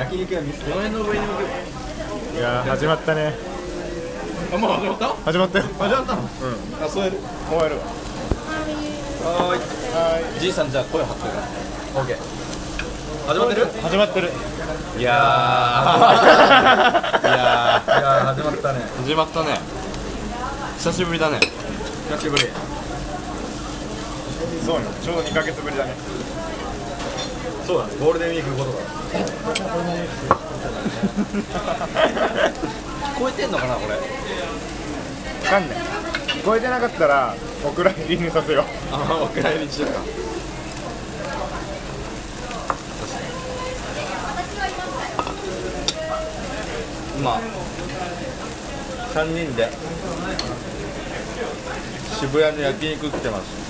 焼肉屋見つけこの上に置けばいやー始まったね。あもう始まった始まったよ。始まったの？うん。あそうやる？もうやるわ。はーい。はじいさんじゃあ声張って。るオッケー始まってる？い始まってる。いやー。い やいやー始まったね。ー始まったね。久しぶりだね。久しぶり。そうねちょうど2ヶ月ぶりだねそうだね。ゴールデンウィーク後とか聞こえてんのかなこれ？わかんない。聞こえてなかったらお蔵入りにさせよう。あお蔵入りにしようか。今3人で渋谷の焼肉食ってます。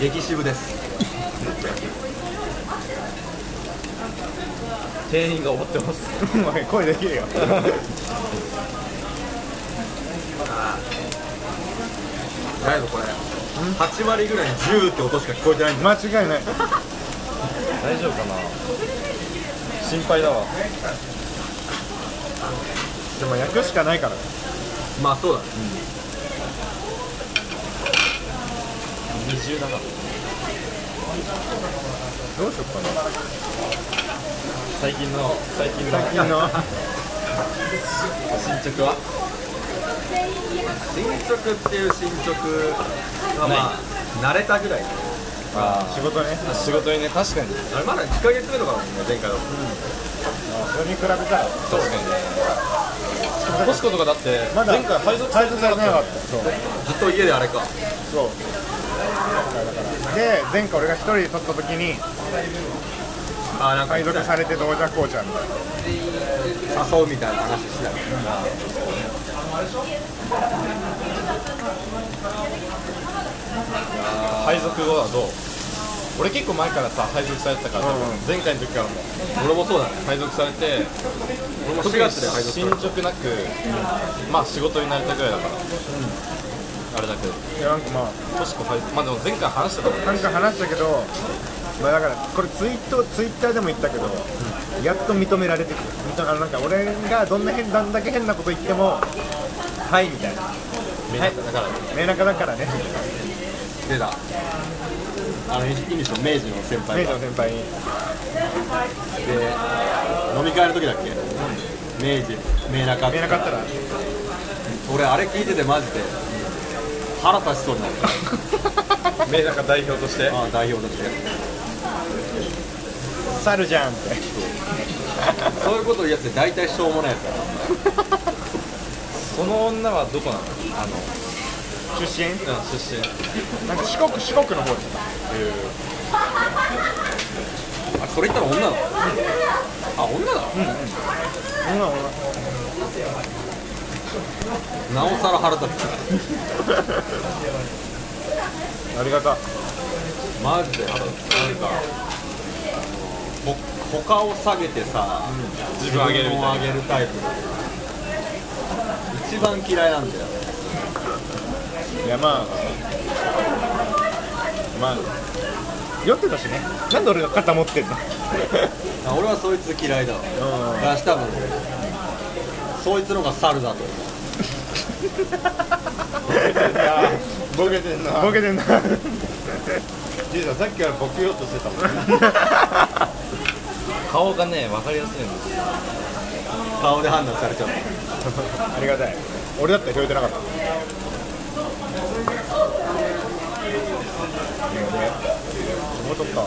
激渋です店員が終わってます。おい声できるよ。ないぞこれ？8割ぐらいに10って音しか聞こえてないんだ。間違いない。大丈夫かな？心配だわ。でも焼くしかないから。ねまあそうだ。ね二重だなどうしよっかな。最近の最近の。最近の？進捗は？進捗っていう進捗はまあ慣れたぐらい。あ仕事ね。仕事にね確かに。あれまだ2ヶ月目とかだもんね前回だとそれに比べたら。確かに。コスコとかだって前回配属され配てなかった。そう。ずっと家であれか。そうで前回俺が一人で撮った時にあなんか。配属されてどうじゃこうじゃみたいな。誘うみたいな話してた。けどた配属後はどう？俺結構前からさ配属されてたから、多分うん。前回の時からも俺もそうだね。配属されて俺も4特に月で配属さ進捗なく、まあ仕事になれたぐらいだから、あれだけど。いやなんかまあ。コスコ配属まあでも前回話したからなんか話したけど、まあ、だからこれツイートツイッターでも言ったけど、やっと認められてくる認めあのなんか俺がどんな変どんだけ変なこと言ってもはいみたいな。みんなだから。明中だからね。出た。あのイングリッシュの明治の先輩が。明治の先輩。にで飲み会の時だっけ？明治明中明中ったら。俺あれ聞いててマジで腹立ちそうになった明中代表として。ああ代表として。猿じゃんって。そういうこと言うやつって大体しょうもないやつだ。その女はどこなの？あの出身？うん出身。なんか四国四国の方ですあそれ言ったら女なの？あ女なの？うんうんなおさら腹立つ。ありがたマジで腹立つ。なんかほ他を下げてさ、自分を上げるタイプ一番嫌いなんだよ。い。やまあまあ酔ってたしね。なんで俺が肩持ってんの？あ俺はそいつ嫌いだわ。うん。だし多分そいつのが猿だと。思うボケてんな。ボケてんな。じいさんさっきからボケようとしてたもん 顔がね分かりやすいんですよ顔で判断されちゃうありがたい。俺だったら拾えてなかった。仕事か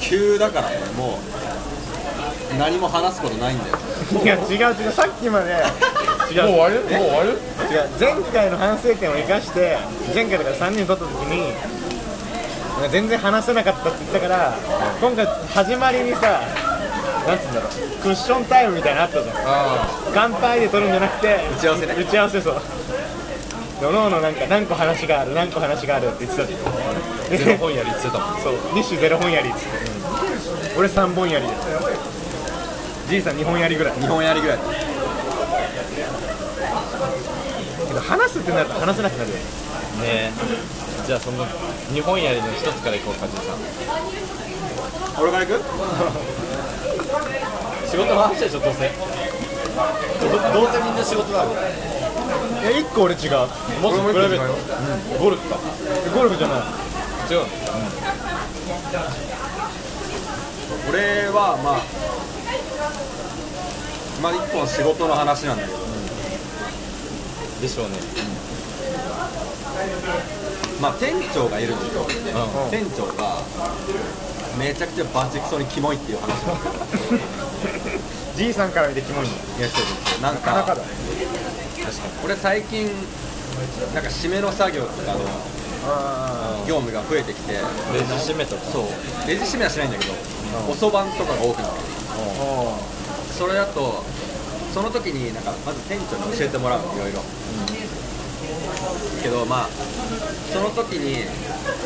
急だからねもう何も話すことないんだよ。いや違う違う。さっきまで。違うもう終わる？もう終わる？違う。前回の反省点を生かして前回だから3人撮った時になんか全然話せなかったって言ったから今回始まりにさなんつうんだろう。クッションタイムみたいなのあったじゃん。あ乾杯で撮るんじゃなくて打ち合わせね。打ち合わせそう。おのおのなんか何個話がある何個話があるって言ってたじゃんあゼロ本やりっつってたもん。そう。2種ゼロ本やりっつって、俺3本やりでじいさん2本やりぐらい。日本やりぐらい。けど話すってなると話せなくなるよ。ねえ。じゃあその日本やりの一つからいこうかじいさん。俺から行く？仕事の話でしょどうせ。どどうせみんな仕事だろいや一個俺違う。もっとプライベート？ゴルフか。ゴルフじゃない。違う俺はまあまあ一本仕事の話なんだけど。でしょうね。まあ店長がいるんだけどう店長がめちゃくちゃバチクソにキモいっていう話。じいさんから見てキモいんだいやそうですなんかなかなかだ俺最近なんか締めの作業とかのあ業務が増えてきて。レジ締めとか。そう。レジ締めはしないんだけどおそばんとかが多くなってるあそれだとその時になんかまず店長に教えてもらうのいろいろ、けどまあその時に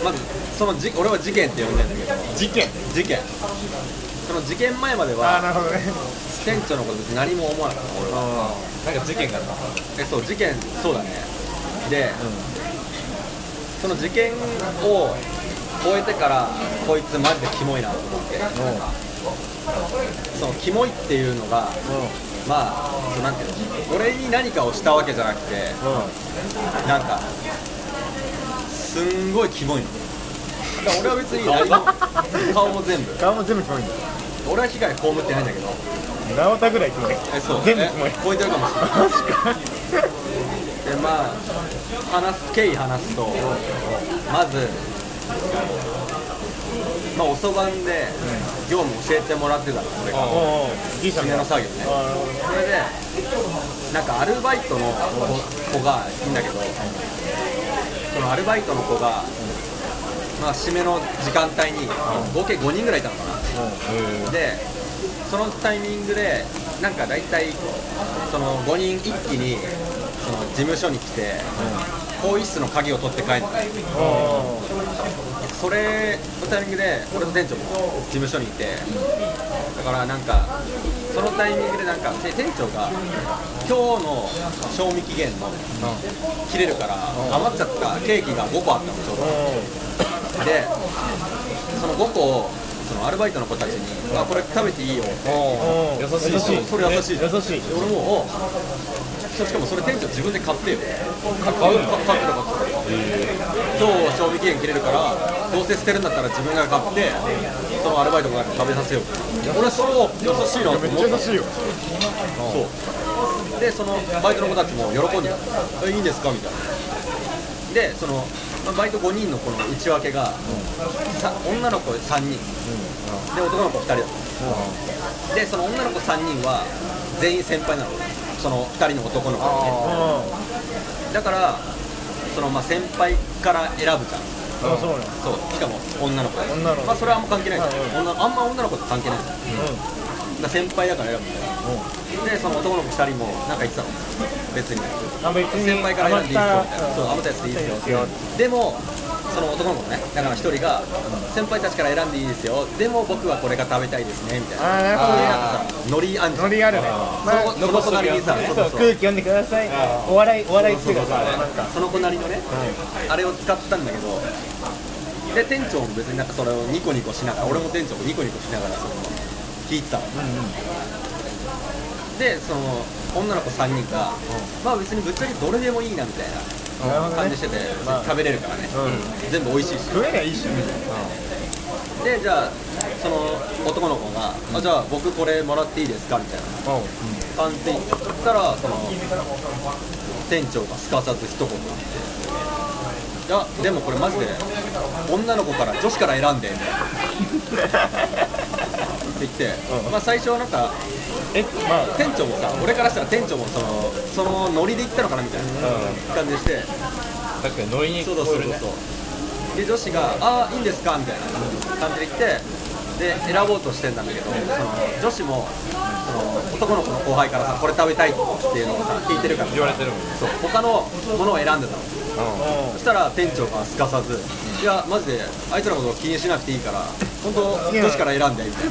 まずそのじ俺は事件って呼んでんだけど。事件？事件。その事件前までああはなるほどね。店長のこと別に何も思わなかった俺は。あなんか事件があった？えそう事件そうだね。で、その事件を終えてからこいつマジでキモいなと思ってそのキモいっていうのがまあそうなんていうの俺に何かをしたわけじゃなくてなんかすんごいキモいの。だから俺は別に何も 顔も全部。顔も全部キモいんだ。俺は被害被ってないんだけど。直太ぐらいキモい。えそう。全部キモい。え超えてるかもしれない。確かにでまあ話す経緯話すとまずまあおそばんで業務教えてもらってたの俺が。締めの作業ね。それでなんかアルバイトの子がいいんだけどそのアルバイトの子がまあ締めの時間帯に合計5人ぐらいいたのかな。でそのタイミングでなんか大体その5人一気にその事務所に来て更衣室の鍵を取って帰っておそれのタイミングで俺と店長も事務所にいてだからなんかそのタイミングでなんかて店長が今日の賞味期限の切れるから余っちゃったケーキが5個あったのちょうど。でその5個をそのアルバイトの子たちに「あこれ食べていいよ」って優しいし。それ優しい。優しい。で俺もおしかもそれ店長自分で買ってよ。買う。買う買ってた買ってた今日賞味期限切れるからどうせ捨てるんだったら自分が買ってそのアルバイトの子に食べさせよう。俺はそう優しいな。っ思ったちゃ優しいよ。そう。でそのバイトの子たちも喜んでたえいいんですか？みたいな。でそのまあバイト5人のこの内訳が、さ女の子3人、で男の子2人だった。でその女の子3人は全員先輩なの。その2人の男の子。がねだからそのまあ先輩から選ぶじゃん。ああそうそう。しかも女の子で女の子。まあそれはあんま関係ない。じゃん、はい。女あんま女の子と関係ないじゃん。だから先輩だから選ぶみたいな。でその男の子2人もなんか言ってたの。別に。先輩から選んでいいですよみたいなそう余余ったやつでいいですよよでもその男の子ねだから1人が先輩たちから選んでいいですよ。でも僕はこれが食べたいですねみたいな。ああなるほど。ねなんかさノリあんじゃん。ノリあるね。まあそのその隣にさそうそうそう空気読んでください。お笑いお笑いっていうか。さその子なりのね、あれを使ったんだけど。で店長も別になんかそれをニコニコしながら俺も店長もニコニコしながらその聞いてたの、でその女の子3人が、まあ別にぶっちゃけどれでもいいなみたいな感じしてて、まあ。食べれるからね、う全部美味しいし。食えりゃいいしでじゃあその男の子が、あじゃあ僕これもらっていいですかみたいな。感じで言ったらその店長がすかさず一言言っていやでもこれマジで女の子から女子から選んでみたいな って言って、うん。まあ最初はなんかえまあ。店長もさ俺からしたら店長もそのそのノリで言ったのかなみたいな感じでして、確かにノリにそうそうそうそう。で女子が「ああいいんですか」みたいな感じで言ってで選ぼうとしてんだけどその女子もその男の子の後輩からさこれ食べたいっていうのをさ聞いてるから。言われてるもんそう。他のものを選んでたの。そしたら店長がすかさず「いやマジであいつらのこと気にしなくていいから本当女子から選んで」みたい。な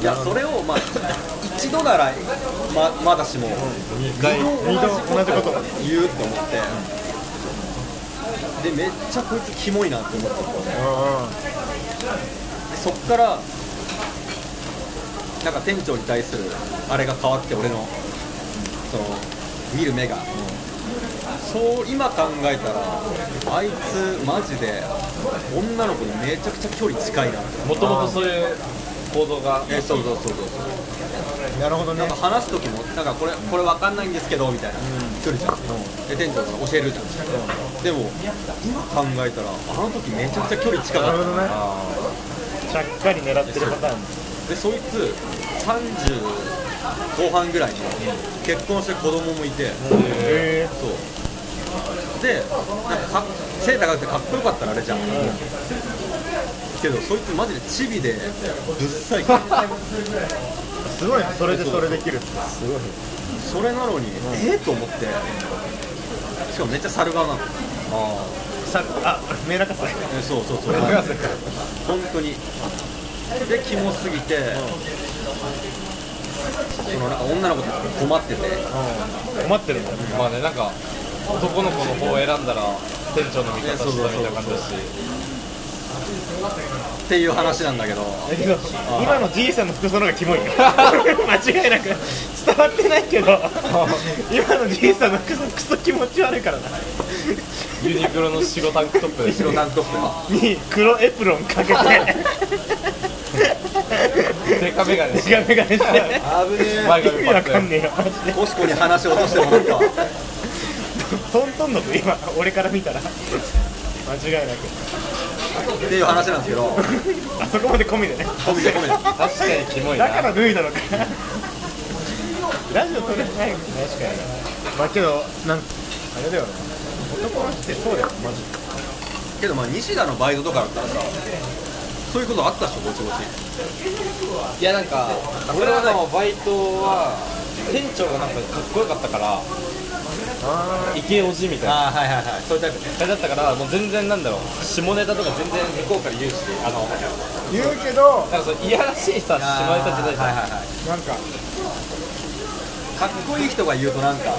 いやそれをまあ一度ならままだしも2回二度同じこと言うって思って。でめっちゃこいつキモいなって思って。でそっからなんか店長に対するあれが変わって俺のその見る目が、そう今考えたらあいつマジで女の子にめちゃくちゃ距離近いな。もともとそういう行動が。えそうそうそうそうなるほどね。なんか話す時もなんかこれこれわかんないんですけどみたいな。距離じゃん、で店長が教えるじゃん、でも今考えたらあの時めちゃくちゃ距離近かった。なるほどね。ちゃっかり狙ってるパターン。でそいつ30後半ぐらいに結婚して子供もいて、へえそうでなんかか背高くてかっこよかったらあれじゃん、けどそいつマジでチビでぶっさい。すごいねそれでそれできるって。すごい。それなのに、えっと思って。しかもめっちゃ猿顔なの。さあメラカスえそうそうそう。本当に。でキモすぎて、そのなんか女の子たちが困ってて。困ってるんだまあねなんか男の子の方を選んだら店長の味方したみたいな感じだしっていう話なんだけど。だけど今のじいさんの服装の方がキモいよ。間違いなく。伝わってないけど。今のじいさんの服装クソ気持ち悪いからな。ユニクロの白タンクトップ。です白タンクトップ。に黒エプロンかけて。デカメガネデカメガネして。危ね前意味わかんねねえよ。マジで。えコシコに話を落としてもらったわトントンの子今俺から見たら間違いなく。っていう話なんですけど。あそこまで込みでね。込みで込みで。確かにキモいな。だから脱いだのか。ラジオ撮れない確かに。まあけどなんあれだよな男の人ってそうだよマジで。けどまあ西田のバイトとかだったらさそういうことあったでしょぼちぼち。いやなんか俺らのバイトは店長がなんかかっこよかったからあイケオジみたいな。ああはいはいはい。そういうタイプね。だったからもう全然なんだろう。下ネタとか全然向こうから言うしあの言うけどなんかそういやらしいさ下ネタじゃないじゃん、はいはいはい。なんか。かっこいい人が言うとなんか。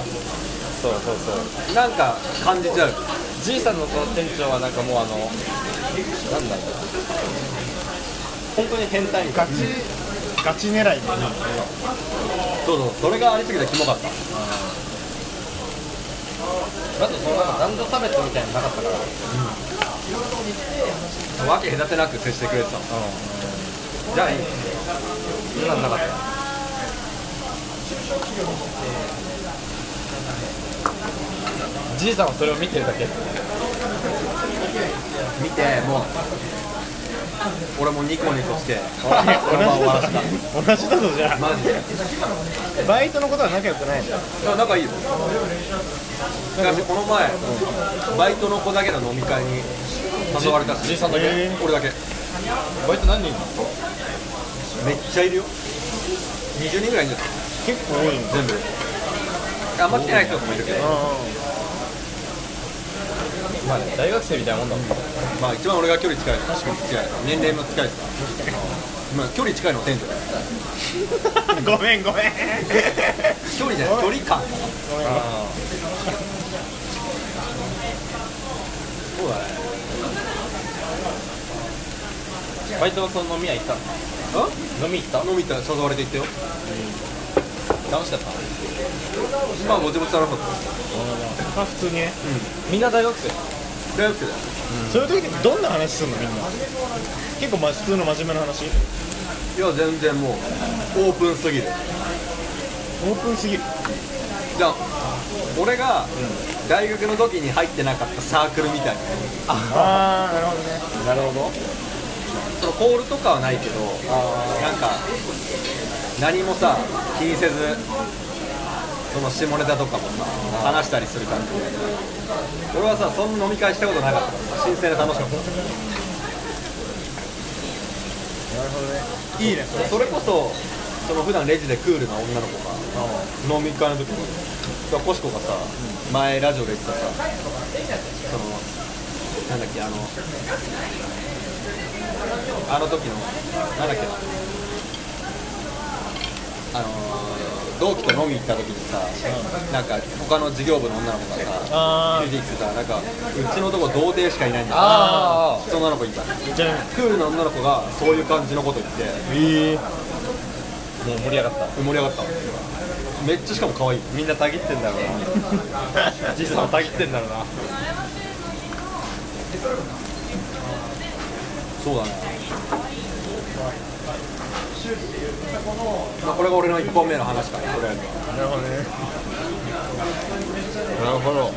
そうそうそう。なんか感じちゃう。じいさんのその店長はなんかもうあのなんだろう。本当に変態みたいガチガチ狙いでそうそう。それがありすぎてキモかったあとその男女差別みたいなのなかったから。わけ隔てなく接してくれてた。のじゃあいい。そんなんなかった。じいさんはそれを見てるだけ。見てもう俺もニコニコして。同じだぞじゃマジであ。バイトのことは仲良くないじゃんいや仲いいよ。昔この前バイトの子だけの飲み会に誘われたし。じいさんだけ？へ俺だけ。バイト何人？いるのめっちゃいるよ。20人ぐらいいるんじゃない結構多い全部。であんま来てない人もいるけどまあね大学生みたいなもんだもん。まあ一番俺が距離近いの確かに近い。年齢も近いですからまあ距離近いのは店長だ。よ ごめんごめん。距離じゃない。距離感ごめん。そうだねバイトのその飲み屋行ったの？あ飲み行った？飲み行った。ら誘われて行ったよ。楽しかった？まあぼちぼち楽しかった。まあ普通にね。みんな大学生？大学生だよそういう時ってどんな話するのみんな？結構まあ普通の真面目な話？いや全然もうオープンすぎる。オープンすぎる。じゃあ俺が大学の時に入ってなかったサークルみたいな。ああなるほどね。なるほど。そのコールとかはないけどなんか何もさ気にせずその下ネタとかもさ話したりする感じで俺はさそんな飲み会したことなかったからさ新鮮で楽しかった。なるほどね。いいね。それそれこそその普段レジでクールな女の子が飲み会の時にコシコがさ前ラジオで言ってたさそのなんだっけあのあの時のなんだっけなあの同期と飲み行った時にさ、なんか他の事業部の女の子がさあついてきてさなんかうちのとこ童貞しかいないんだあその女の子いたクールな女の子がそういう感じのこと言ってええもう盛り上がった。盛り上がっためっちゃしかも可愛い。みんなたぎってんだろうな。じいさんもたぎってんだろうな。そうだねまあこれが俺の1本目の話かなとりあえずなるほどねなるほど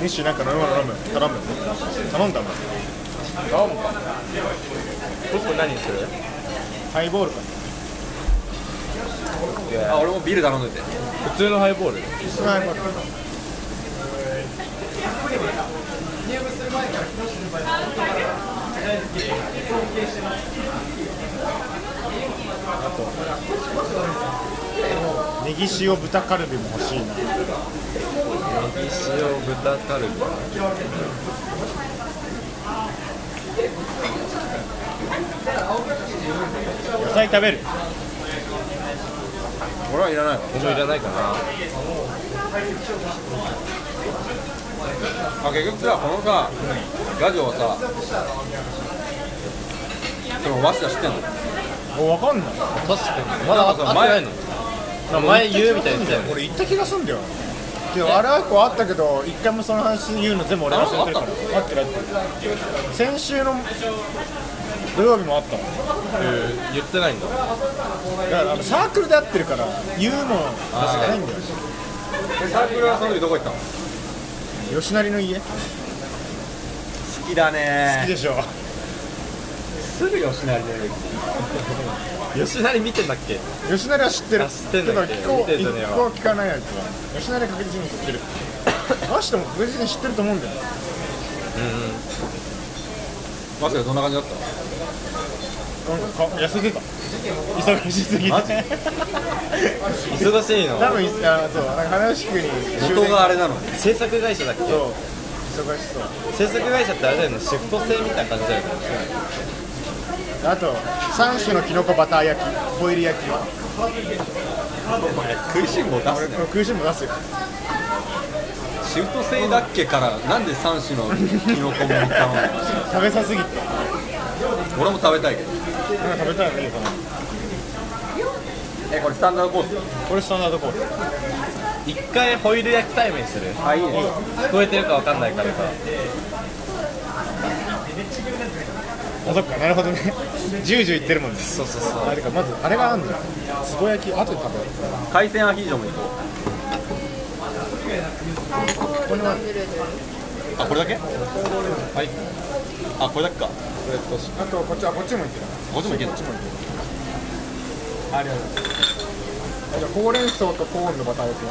ミッシュなんか飲み物飲む頼む頼んだもん頼むか僕何にするハイボールかあ俺もビール頼んでて普通のハイボールハイボールあとネギ塩豚カルビも欲しいな。ネギ塩豚カルビ。野菜食べる。俺はいらない。わ僕もいらないかな。あ結局さこのさラジオはさその早稲田知ってんの？お分かんない。確かに。まだ会ってないの？前言うみたいに言ってたよね。俺行った気がすんだよ。けどあれは一個あったけど一回もその話言うの全部俺忘れてるから。ああってるあってる先週の土曜日もあったの。えー言ってないんだ。だからあのサークルで会ってるから言うもん確かないんだよ。でサークルはその時どこ行ったの？吉成の家。好好きだね。きでしょすぐ吉成で。吉成見てんだっけ？吉成は知ってる。あ知ってんだっけ？けど聞こは聞かないやつは。吉成は確実に知ってる。マシとも確実に知ってると思うんだよ。早稲田どんな感じだった？のなんかか痩せてた。忙しすぎて。忙しいの？多分いあそうなんか花吉区に元があれなの？に制作会社だっけ？そう忙しそう。制作会社ってあれだよね。シフト制みたいな感じだよねあと3種のきのこバター焼きホイル焼きお前食いしん坊出すね。食いしん坊出すよ。シフト制だっけからなんで3種のキノコも頼ん食べさすぎて。俺も食べたいけど。なんか食べたいのいいかなえこれスタンダードコース？これスタンダードコース。一回ホイル焼きタイムにする。あいいね。聞こえてるかわかんないからさあそっかなるほどね。ジュージューいってるもんね。そうそうそう。あれかまずあれがあんじゃんつぼ焼き後で食べる海鮮アヒージョも行ここれはうあこれだけ？はい。あこれだけか。あとこっちあこっちもいってる。こっちもいけんの？こっちもいってる。ありがとうございます。あじゃあほうれん草とコーンのバター焼き。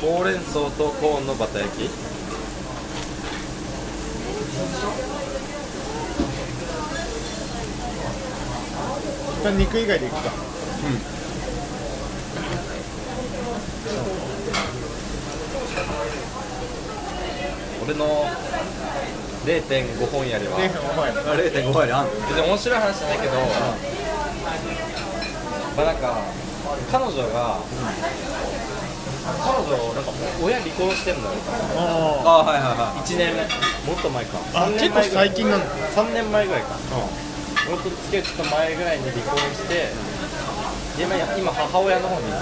ほうれん草とコーンのバター焼き旦肉以外でいくか。俺の0.5本やりは。でお前あ0.5倍であんの？別に面白い話じゃないけど、まあなんか彼女が、彼女なんか親離婚してんのよ。ああはいはいは1年もっと前か。あ3結構最近なんだ3年前ぐらいか。もっと付き合いちょっと前ぐらいに離婚してで今今母親の方に。い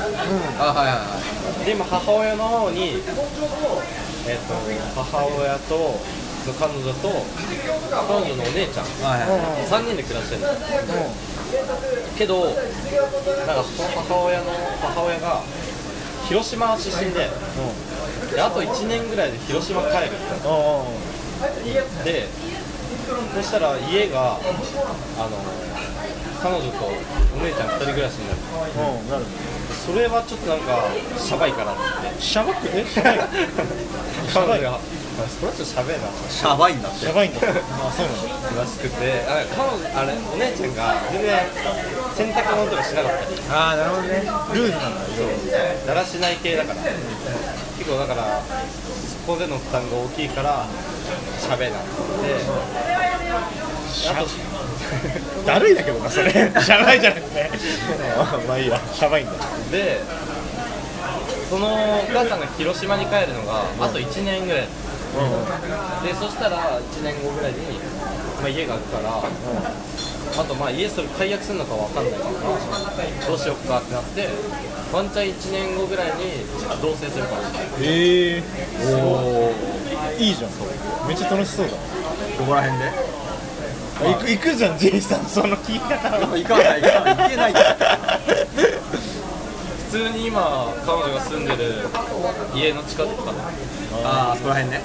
あはいはいはい。で今母親の方にえっ、と母親と彼女と彼女のお姉ちゃん。はいはい3人で暮らしてるの。けどなんかその母親の母親が広島出身でであと1年ぐらいで広島帰るって。あでそしたら家があの彼女とお姉ちゃん2人暮らしになる。あうんなるそれはちょっとなんかシャバいからって。シャバくえシャバい彼女が。それはちょっとシャベえな。シャバいんだって。シャバいんだ あそうなんだらしくて。あ彼女あれお姉ちゃんが全然洗濯物とかしなかった。りああなるほどね。ルーズなんだだらしない系だから。結構だからそこでの負担が大きいからシャベえなっだるいだけどなそれ。シャバいじゃなくて。まあいいやシャバいんだでそのお母さんが広島に帰るのがあと1年ぐらい。でそしたら1年後ぐらいに、まあ、家が空くから、あとまあ家それ解約するのかわかんないからなどうしよっかってなってワンチャン1年後ぐらいに同棲するかもしれない。ええおい。いじゃんめっちゃ楽しそうだどこら辺で。行く行くじゃんジェイさん。その聞き方でも行かない行かない。行けない。普通に今彼女が住んでる家の近くかな。ああそこら辺ね。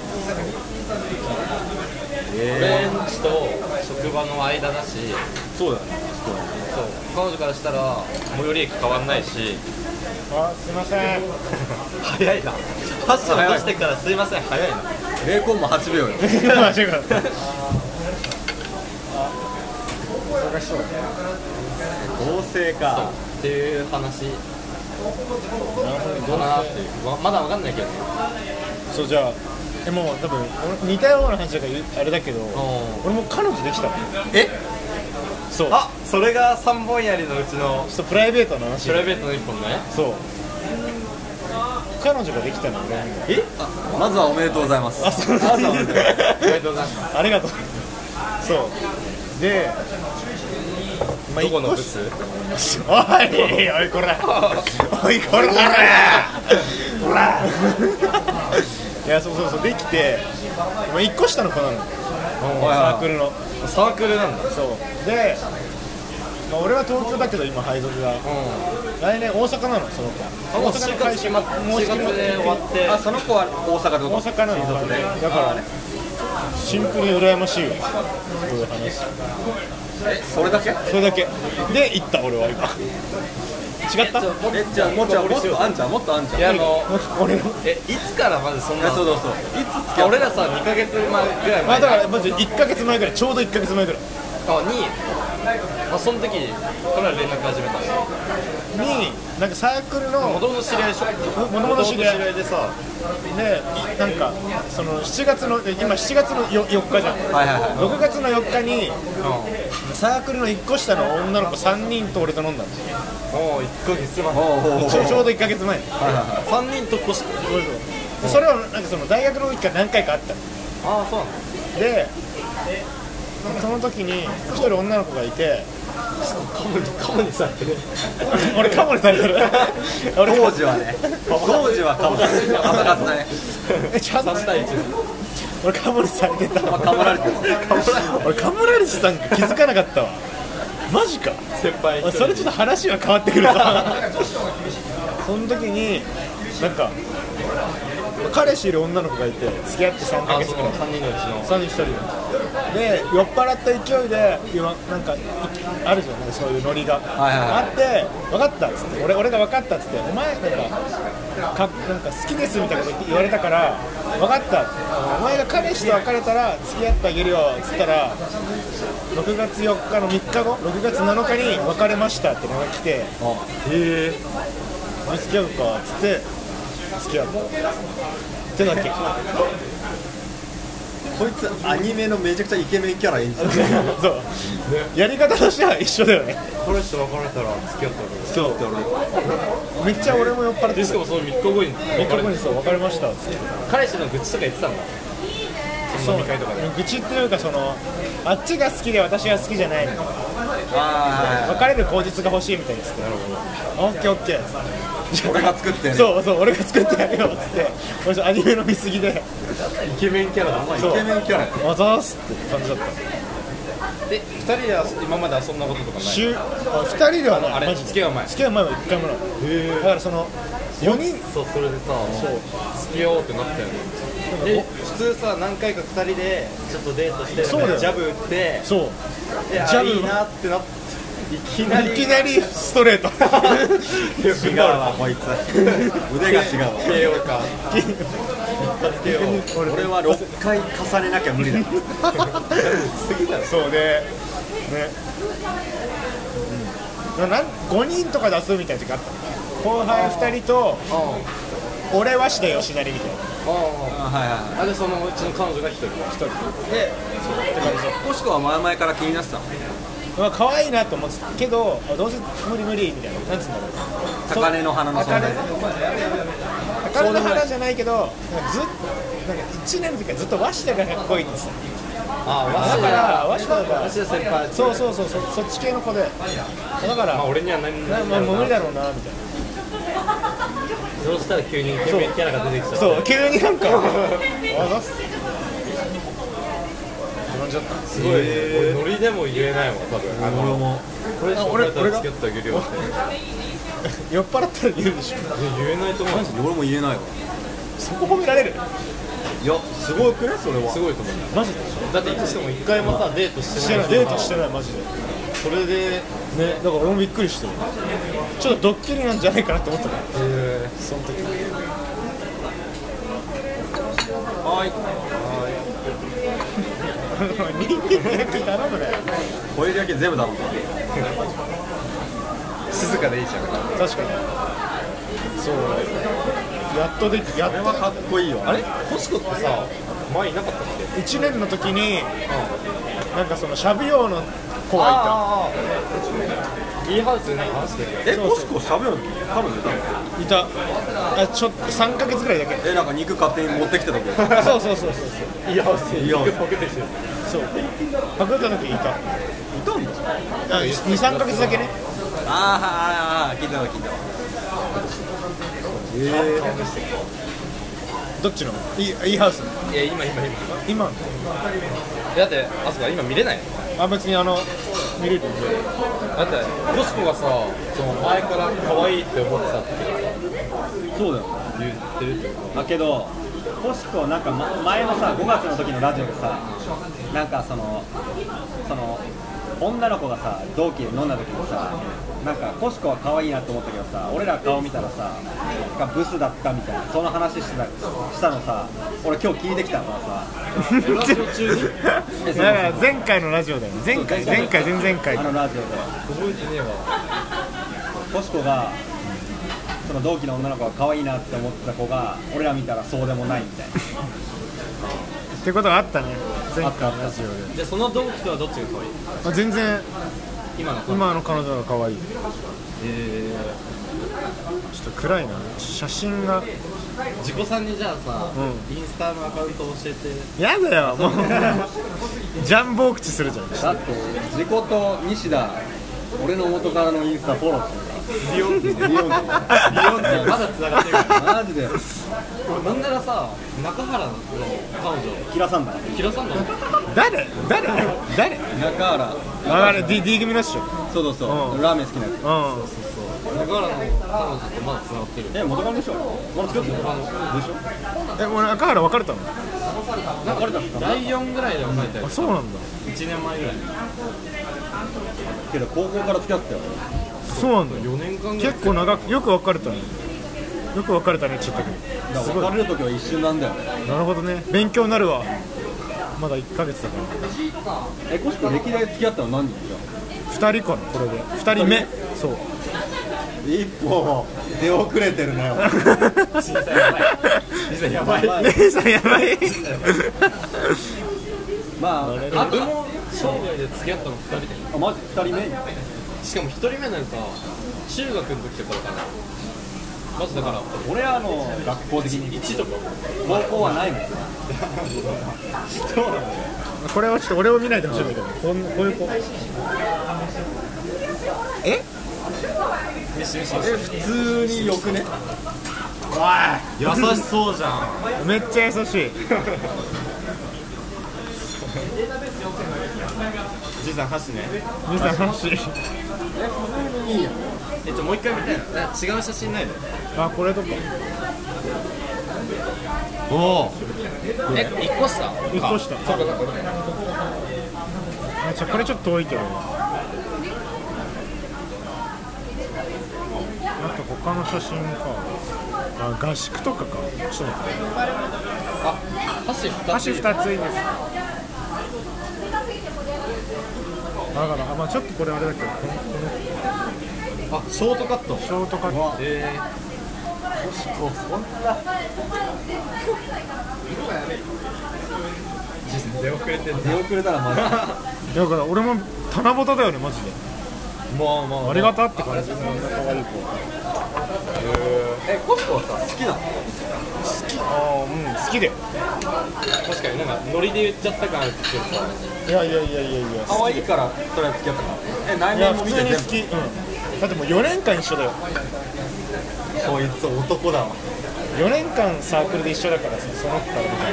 俺んちと職場の間だし。そうだね。そう。彼女からしたら最寄り駅変わんないしあすいません。早いな。ファッション出してからすいません。早いな。0コンマ8秒よ。忙しそう合成かっていう話。どうかなっていう。わまだわかんないけどね。そうじゃあえもう多分俺似たような話だからあれだけどう俺も彼女できたのえ？そう。あそれが3本槍のうちの。ちょっとプライベートの話。プライベートの1本ね。そう。彼女ができたの俺え？まずはおめでとうございます。あそう。まずはおめでとうございます。おめでとうございますありがとう。そう。で、まあどこのブ一スおいおいこら。おいこら。こら。いやそうそうそう。できてまあ一個下の子なの。サークルのサークルなんだ。そう。で、まあ、俺は東京だけど今配属が。来年大阪なのその子。もう大阪の会社4月で終わって。あその子は大阪で大阪なのだからシンプルに羨ましいよ。そういう話。えそれだけ？それだけ。で行った俺は今違った？えじゃあもうじゃあもっとあんじゃんもっとあんじゃんいやあの俺のえいつからまずそんなえそうそうそう。いつ付き合っ俺らさ2ヶ月前ぐらい前あだからマジ1ヶ月前ぐらいちょうど1ヶ月前ぐらい。あにあその時に俺ら連絡始めたの。になんかサークルのもともと知り合いでしょ？もともと知り合いでさでいなんかその7月の今7月のよ4日じゃん。はいはいはい。6月の4日にサークルの1個下の女の子3人と俺と飲んだんですよもう1ヶ月前。おうおうおうちょうど1ヶ月前。3人とこしでそれをなんかその大学の時から何回かあったの。ああそうなんだでその時に一人女の子がいてカモにカモにされてる。俺カモにされてる。俺当時はね。当時はかも朝活だねえちゃんと。3対1俺カモにされてた。まあかもられ俺カモられてたんか。気づかなかったわ。マジか。先輩それちょっと話は変わってくるぞその時になんか彼氏いる女の子がいて付き合って3ヶあその月くらい。3人のうちの。3人1人で酔っ払った勢いで今なんかいあるじゃんなんかそういうノリが、いはいはい。あって分かったっつって俺俺が分かったっつってお前なんかかなんか好きですみたいなこと言われたから分かった。お前が彼氏と別れたら付き合ってあげるよっつったら6月4日の3日後6月7日に別れましたってのが来てへえ。付き合うかっつって付き合った。ってだけこいつアニメのめちゃくちゃイケメンキャラ演じてる。そう。やり方としては一緒だよね。彼氏と別れたら付き合ったわそう。めっちゃ俺も酔っ払ってしかもその3日後に3日後にそう別れましたっつって。彼氏の愚痴とか言ってたんだ。その飲み会とかで愚痴っていうかそのあっちが好きで私が好きじゃないみたいなあ別れる口実が欲しいみたいですなるほど。オッケーオッケー。あ俺が作ってねそうそう俺が作ってやるよっつって。俺ちょっとアニメの見過ぎで。イケメンキャラだイケメンキャラ。やあざーすって感じだった。で2人では今まで遊んだこととかない？週あ2人ではない。あれマジで。付き合う前。付き合う前は1回もない。だからその4人。そうそれでさそう。付き合おうってなったよね。で普通さ何回か2人でちょっとデートしてそうだよ。ジャブ打ってそう。ジャブいいなってなっていきないりきなりストレート。違うわこいつ。腕が違うわ。KO か俺は6回重ねなきゃ無理だ。そうでね。うん。なん5人とかで遊ぶみたいな時あった。の後輩2人と俺はして吉成みたいな。あはいはいああでそのうちの彼女が1人。1人。でって感じだっコシコは前々から気になってたの？たまあ可愛いなと思ってたけどあどうせ無理無理みたいななんつうんだろう。高嶺の花の存在。高嶺の花。じゃないけどずっなんか1年の時からずっと和下がかっこいいんですよあだ。から鷲田が鷲田先輩そうそうそうそそっち系の子で。だから、まあ俺には何なまあ、もう無理だろうなみたいな。そうしたら急にイケメンキャラが出てきちゃってそう急になんか？あざっす飲んじゃった。すごい。ね俺ノリでも言えないもん多分。あのも。これ紹俺付き合ってあげるよって酔っ払ったら言うでしょ。言えないと思う。俺も言えないわ。そこ褒められる？いやすごくねそれは。すごいと思う。マジで？だっていつしても一回もさデートしてしない。てないデートしてないマジで。それで。ねだから俺もびっくりしてるちょっとドッキリなんじゃないかなって思ったからえその時。はい人間焼き頼む。ねホイル焼き全部だもん静かでいいじゃん。確かに。そう。やっとできやっとかっこいいよあれ？コシコってさ前いなかったっけ？1年の時になんかそのしゃべようの子がああいいハウスでなんか話してるけえコシコしゃべるの彼女いたの？いた。あちょっと3ヶ月ぐらいだけ。えなんか肉勝手に持ってきてたけど。そうそうそうそうどいいハウスで肉ポケてきてるそう。パクった時いた。いたんだ。23ヶ月だけね。あーあーあー聞いたわ聞いたわどっちの？ハウス？いや今今今。今？だってあそこ今見れないあ別にあの見れるだってコシコがさその前から可愛いって思ってたってそうだよ。言ってるってこだけどコシコなんか、ま、前のさ5月の時のラジオでさなんかそのその女の子がさ同期で飲んだ時にさなんかコシコは可愛いなと思ったけどさ俺ら顔見たらさなんかブスだったみたいなその話してたしたのさ俺今日聞いてきたからさとラジオ中にだから前回のラジオだよ。ね前回。前回前々回。あのラジオで。覚えてねえわ。コシコがその同期の女の子が可愛いなって思ってた子が俺ら見たらそうでもないみたいなってことがあったね。前回のラジオで。じゃあその同期とはどっちが可愛い？あ全然。今の今の彼女が可愛い。えちょっと暗いな。写真が。ー、自己さんにじゃあさ、うインスタのアカウント教えて。やだよ。もう。ジャンボ口するじゃん。だって自己と西田俺の元からのインスタフォローしてビヨンってるからビヨンビヨンってまだ繋がってるからマジでなんならさ中原の彼女平さんだ平さんだもん誰誰誰中原ああれ D, D 組のっしょそうそうそう、うんラーメン好きなやつうそうそう中原の彼女とまだ繋がってるえ元カノでしょまだ付き合ってるでしょえ俺赤原別れたのなんか第4ぐらいで別れたよあそうなんだ1年前ぐらいけど高校から付き合ってたよそうなんだ。4年間ぐらい。結構長くよく別れたね。よく別れたねちょっと。だから別れる時は一瞬なんだよね。なるほどね。勉強になるわ。まだ1ヶ月だから。えコシコ歴代付き合ったの何人じ2人かなこれで。2人目。そう。ゃん一歩出遅れてるね小さい。やばい。小さい。やばい。姉さんやばい。まああ俺とも生涯で付き合ったの2人であマジ？二人目？しかも1人目なんか中学の時とかだからマジだから俺はあの学校的に1とか高校はないもん。これはちょっと俺を見ないでほしいんだけどこんこういう子。え？え普通によくね？優しそうじゃん。めっちゃ優しい さん箸ね。兄さん話えちょもう一回見たいな違う写真ないの？あこれとか。おおえ一個下？一個下。そうかそうか。あじゃあこれちょっと遠いけど。あと他の写真か。あ合宿とかか。ちょっと待ってあ箸2つ箸2ついいですだからあまあちょっとこれあれだけどこのこあショートカット。のショートカット。えー、出遅れてん出遅れたらマジだ。から俺も棚ぼただよねマジで。まあまありがたって感じ。こんな可愛い子。えコシコはさ好きなの？ああうん好きだよ。確かになんかノリで言っちゃった感あるけどさ。いやいやいやいやいや。可愛いからとりあえず付き合ったの。え内面も普通に好見て全部。き。うん。だってもう4年間一緒だよ。こいつ男だわ。4年間サークルで一緒だからさその子から見た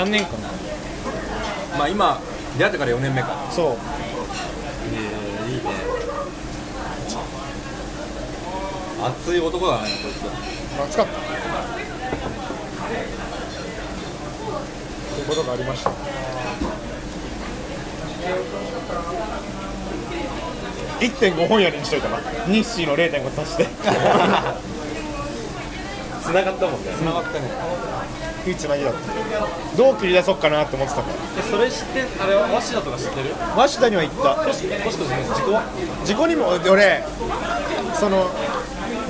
ら3年間。まあ今出会ってから4年目か。そう。えー、いいね。熱い男だねこいつ暑かったということがありました。1.5本やりにしといたな。日誌の0.5足して。繋がったもんね。繋がってね。いいつなぎだった。どう切り出そうかなって思ってたからえそれ知ってあれは？鷲田とか知ってる？鷲田には行った。コシコシコじゃない？自己？は事故にも俺その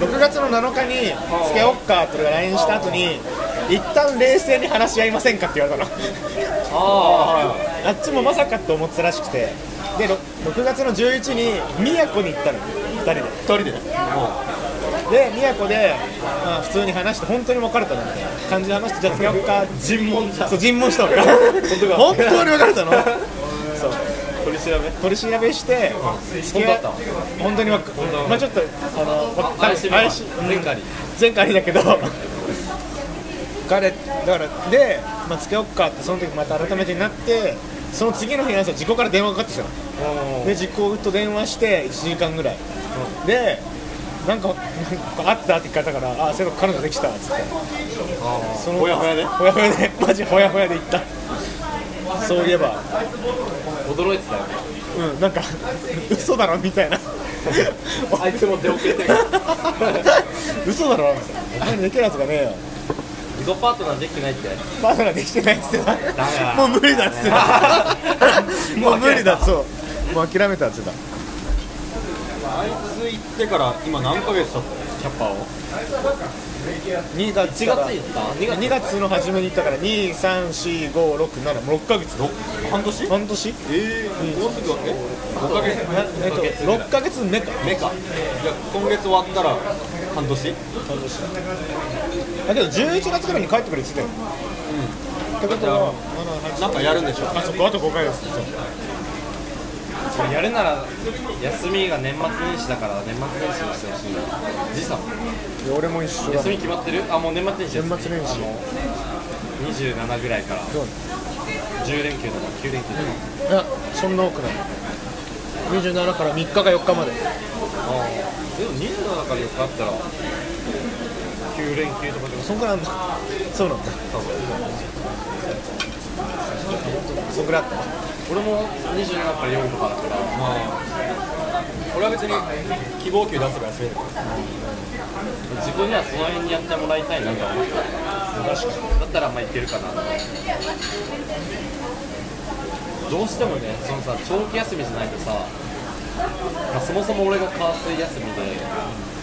6月の7日に「つけおっか」って俺が LINE した後に一旦冷静に話し合いませんかって言われたの。ああっちもまさかと思ってたらしくて。でろ 6, 月の11に宮古に行ったの。2人で。2人で？で宮古で、まあ、普通に話して本当に別れたの。みたいな感じで話してじゃあつけよっか尋問そう尋問したのよ本当に別れたの。そう。取り調べ？取り調べして付き合い本当だった。本当にまあちょっとあの怪しい怪しい前回に前回だけど彼だからで、まあ、つけよっかってその時また改めてになってその次の日の朝事故から電話かかってきたの。で実行と電話して1時間ぐらい、でなんかなんかあったって聞かれたからあそういえば彼女できたっつって。そのほやほやで？ほやほやで。マジほやほやで行った。そういえば。驚いてたよね。うんなんか 嘘だろみたいな。あいつも出遅れてる。嘘だろ？お前にできるやつがねえよ自己パートナーできてないって。パートナーできてないっつってた。メだもう無理だっつってた。もう無理だそうもう諦めたっつってた。あいつ行ってから今何ヶ月経った？キャッパーを。2月1月に行った？2月。2月の初めに行ったから23456 7もう6ヶ月。半年？半年？ええもうすぐえ5ヶ月？なえっと6ヶ月目か。目か。いや今月終わったら半年？半年。だけど11月ぐらいに帰ってくるって言って。たよってことはなんかやるんでしょあそこあと5ヶ月そう。やるなら休みが年末年始だから年末年始にしてほしいな。じいさんいや俺も一緒だ休み決まってる？あもう年末年始年末年始。あの27ぐらいから。そう。10連休とか9連休とか、いやそんな多くない。27から3日か4日までああでも27から4日あったら9連休とかでも。そんくらいあんだそうなんだ。そんくらいあった俺も27から4とかだから。まあ俺は別に希望給出せば休める自分にはその辺にやってもらいたいなとは思って。だったらまあいけるかな。どうしてもねそのさ長期休みじゃないとさ、まあ、そもそも俺が火水休みで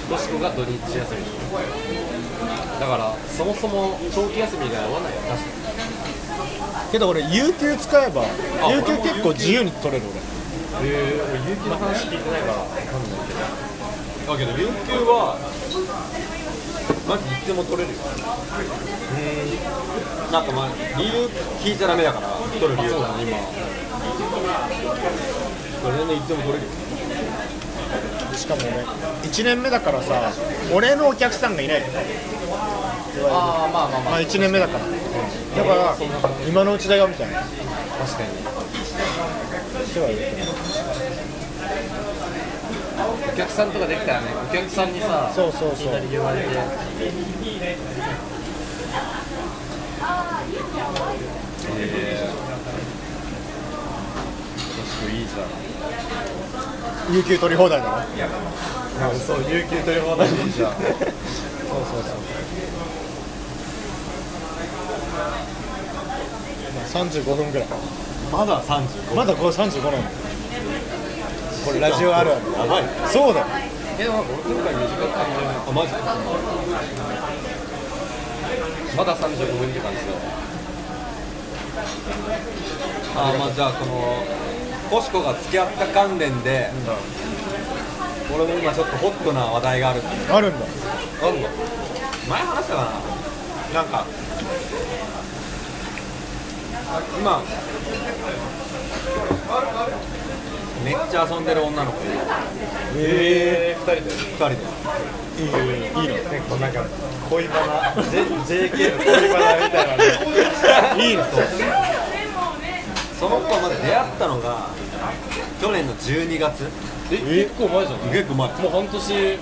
よしこが土日休み。だからそもそも長期休みが合わないよ。確かに。けど俺有給使えば有給結構自由に取れるえー、俺有給の話聞いてないから。分かんないけど。だけど有給はマジいつでも取れるよ。なんかまあ理由聞いちゃダメだから取る理由そうだね今全然いつでも取れるよ。俺しかも俺1年目だからさ俺のお客さんがいない。のああまあまあままあ1年目だから。だから今のうちだよみたいな。確かに。手は言ってお客さんとかできたらねお客さんにさそうそうそう。いきなり言われて。えー、じゃん有給取り放題だろそう有給取り放題でいいじゃん。そうそうそう。35分ぐらい。まだ35まだこれ35なこれラジオあるあるやばいそうだよ。えでも5分間短く感じるあマジまだ35分って感じだ。あまあじゃあこのコシコが付き合った関連で俺も今ちょっとホットな話題がある。あるんだ。なんだ前話したかな？なんか。今。めっちゃ遊んでる女の子ええー、2人で。2人で。いいいいの。ねこうなんか恋バナ。JK の恋バナみたいなねいいのそうその子まで出会ったのが去年の12月。え結構前じゃん結構前。もう半年前。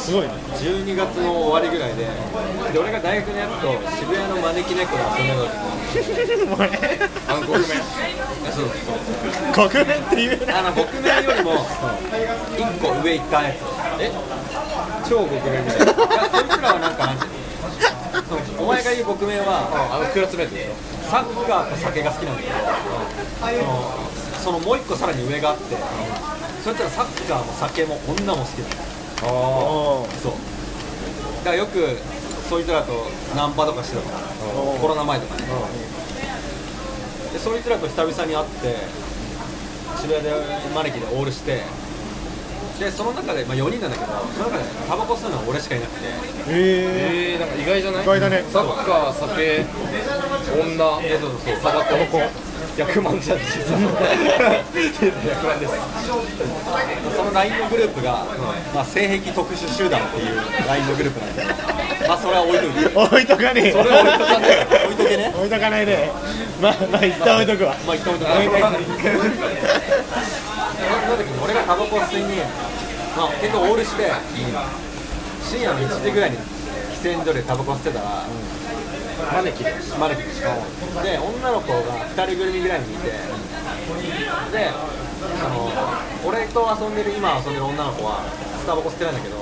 すごいね。12月の終わりぐらいでで俺が大学のやつと渋谷の招き猫で遊んでた時に。暗黒面そう。そう国面っていうあの北面よりも1個上行ったやつ。え？超極面みたいな。そいつらはなんかなんていうのが言う北面はあのクラスメートでしょ？サッカーと酒が好きなんだけどそのそのもう一個さらに上があってそいつらサッカーも酒も女も好きなのあおそう。だからよくそいつらとナンパとかしてたの。コロナ前とかね。でそいつらと久々に会って渋谷で招きでオールしてでその中で、まあ、4人なんだけどその中でタバコ吸うのは俺しかいなくて。ええー、なんか意外じゃない？意外だね。サッカー酒女えそうそうタバコ。100万ジャッジ100万ですその LINE のグループが、まあ、性癖特殊集団っていう LINE のグループなんだけどまあそれは置いといて。ー、置いとかね。えそれ置いとかね。置いとけね。置いとかないで。まあまあ一旦置いとくわ。まあ一旦置いとけその時に俺がタバコを吸いに、まあ、結構オールして深夜の1時ぐらいに喫煙所でタバコ吸ってたら、招きで招きでで女の子が2人組ぐらいにいてであの俺と遊んでる今遊んでる女の子はタバコ吸ってないんだけど、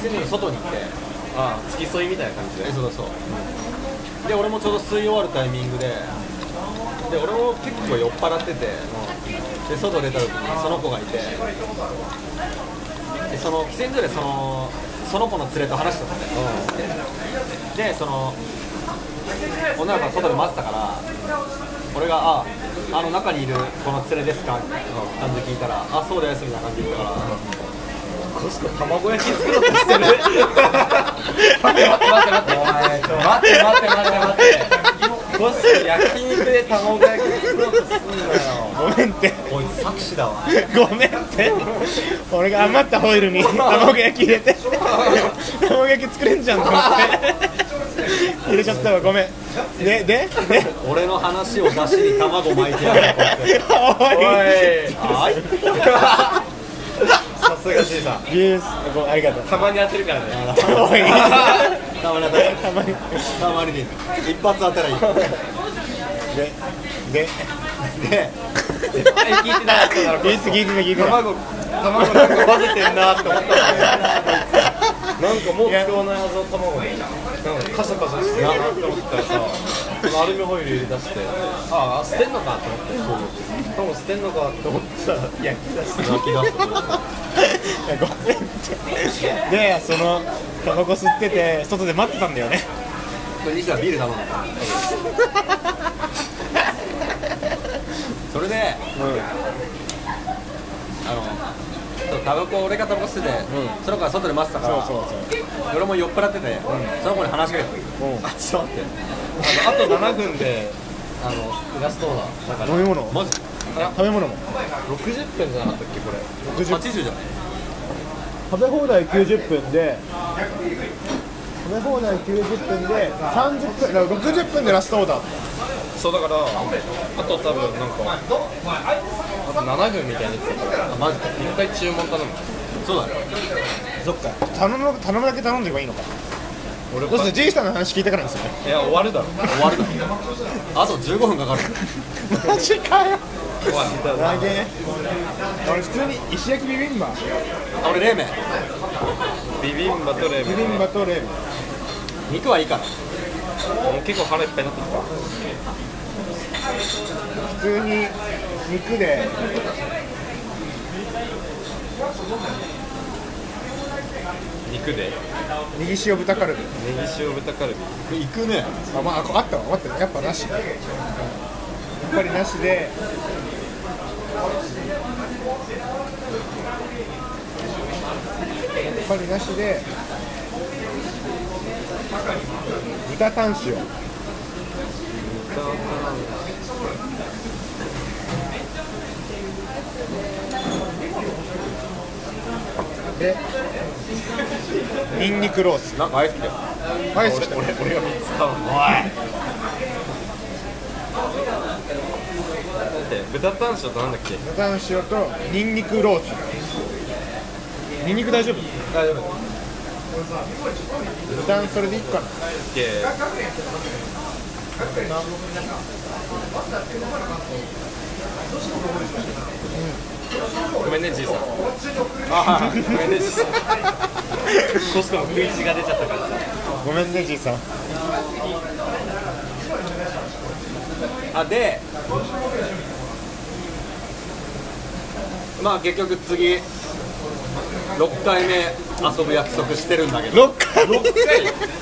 喫煙所の外にいてああ付き添いみたいな感じで。えそうそうそう。で俺もちょうど吸い終わるタイミングでで俺も結構酔っ払っててで外出た時にその子がいてでその喫煙所でそのその子の連れと話してたんだよ。でその女の子が外で待ってたから俺が「ああの中にいるこの連れですか?」みたいな感じで聞いたら「あそうです」みたいな感じで言ったから。コスコ卵焼き作ろうとしてる。待って待って待って待って待って待って待って待ってコスコ焼肉で卵焼き作ろうとすんなよごめんって。こいつ作詞だわ。ごめんって。俺が余ったホイルに卵焼き入れて。卵焼き作れんじゃんと思って。入れちゃったわごめん。ででで。俺の話を出しに卵巻いてやるこいつおい。はい。さすが G さんジュースごありがとう。たまに当てるからね。おいたまに。たまに。たまに。でいい一発当たらいいででで絶対聞いてなかっただろ聞いて聞いて聞いて卵卵なんか混ぜてんなって思ったなんかもう使わないはずの卵に。なんかカサカサしてるなって思ったらさアルミホイル入れ出して。ああ捨てんのかと思って。卵捨てんのかと思って。さ焼き出して。泣き出すいやごめんってでそのタバコ吸ってて外で待ってたんだよね。これ西田ビール頼んだそれであのそうタバコ俺がタバコ吸ってて、その子が外で待ってたからそうそう俺も酔っ払ってて、その子に話しかけてうん。あちょっと待ってあと7分であのラストオーダーだから。飲み物？マジ？食べ物も？60分じゃなかったっけこれ。60 80じゃない？食べ放題90分で食べ放題90分で30分だから60分でラストオーダー。そうだからあと多分なんかあと7分みたいなやつだか。らあマジ？一回注文頼む。そうだね。そっか。頼む頼むだけ頼んでればいいのか俺どうする J さんの話聞いてからですよ。ねいや終わるだろ。終わるだあと15分かかる。マジかよ。終わりだ投げ俺普通に石焼きビビンバ。あ俺冷麺。ビビンバとレビビンバと冷麺。肉はいいから。もう結構腹いっぱいになってきた。普通に肉で肉で。ネギ塩豚カルビ。ネギ塩豚カルビ。行くね。あ、まあ、ああったわ。待ってやっぱなし。やっぱりなしで。ぱりなしで。豚タン塩でニンニクロース。なんかアイス来たよ。アイス来た。俺俺が3つ買うの。で豚タン塩となんだっけ？豚タン塩とニンニクロース。ニンニク大丈夫？大丈夫。豚それでいいかな。けごめんねじいさん。あごめんねじいさん。コストの食い地が出ちゃったからさごめんねじいさん。あでまあ結局次6回目遊ぶ約束してるんだけど。6回？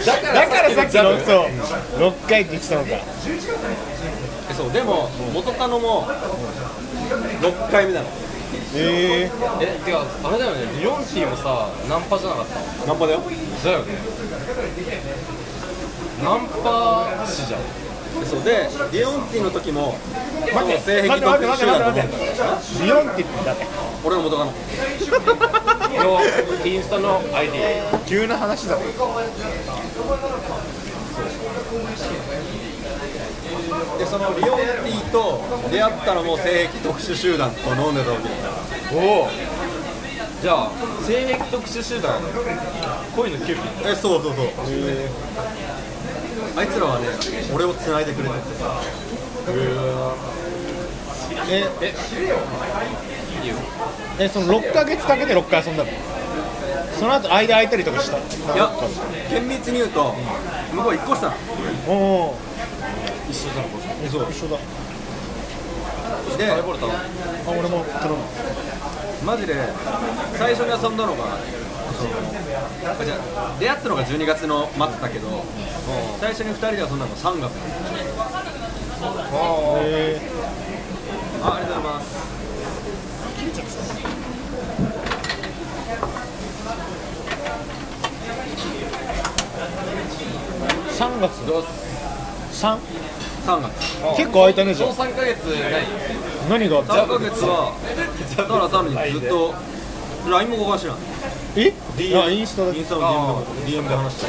だかだからさっきのそう6回って言ってたのか。えそうでも元カノも6回目なのええてかあれだよね。リオンティーもさナンパじゃなかった？ナンパだよ。だよね。ナンパ師じゃん。えそう。でディオンティの時もー、待って性癖特集待だと思うんってリオンって言って誰？俺の元カノ。のインスタの ID 急な話だ。ねでそのリオンティと出会ったのも性癖特殊集団と飲んでた時おお。じゃあ性癖特殊集団恋のキューピッドえそうそうそう。あいつらはね俺を繋いでくれててええいいよえその6ヶ月かけて6回遊んだの？その後間空いたりとかした？いや厳密に言うと向こう1個下なの。おお一緒じゃんこれ。そう一緒だ。でハイボール頼む。あ俺も頼む。マジで最初に遊んだのがそのあじゃあ出会ったのが12月の末だけど最初に2人で遊んだのが3月。えあありがとうございます。ー、3月。どう 3? 3月。結構空いたねじゃあ。その3ヶ月何何が3ヶ月はただ単にずっと LINE も交換してない。え？DM あインスタだインスタの DM で話して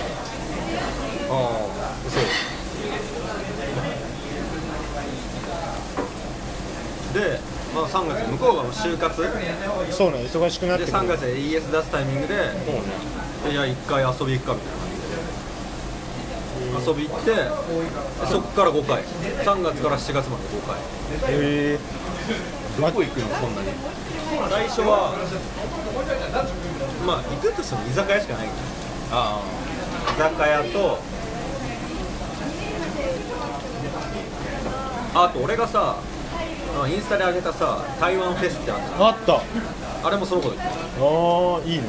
あで、まあ、3月向こうがもう就活。でそうね忙しくなってくる。3月で ES 出すタイミングであもうね。でじゃあ1回遊び行くかみたいな遊び行ってでそっから5回。3月から7月まで5回。えどこ行くのこんなに？最初はまあ行くとしても居酒屋しかない。あ居酒屋とあと俺がさあインスタで上げたさ台湾フェスってあったー、あった。あれもその子でああいいね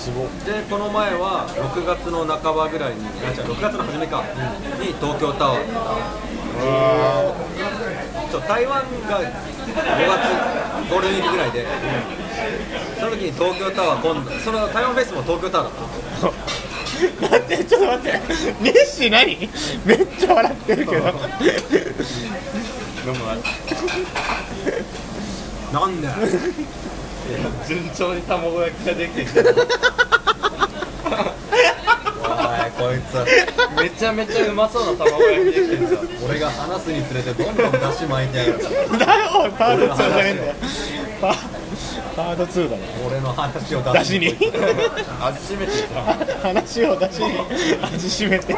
でこの前は6月の半ばぐらいにあ違う6月の初めか、に東京タワーちょ台湾が5月ゴールデンウィークぐらいで、その時に東京タワー今度その台湾フェスも東京タワーだった待ってちょっと待って。ネッシー何？めっちゃ笑ってるけど。飲むわ。なんだよ順調に卵焼きができてきてるおいこいつめちゃめちゃうまそうな卵焼きできてるじ俺が話すにつれてどん。どん出汁巻いてやがるだよおいパート2じゃね。えんだよパート2だね。俺の話を出しに味しめて話を出しに味しめて。意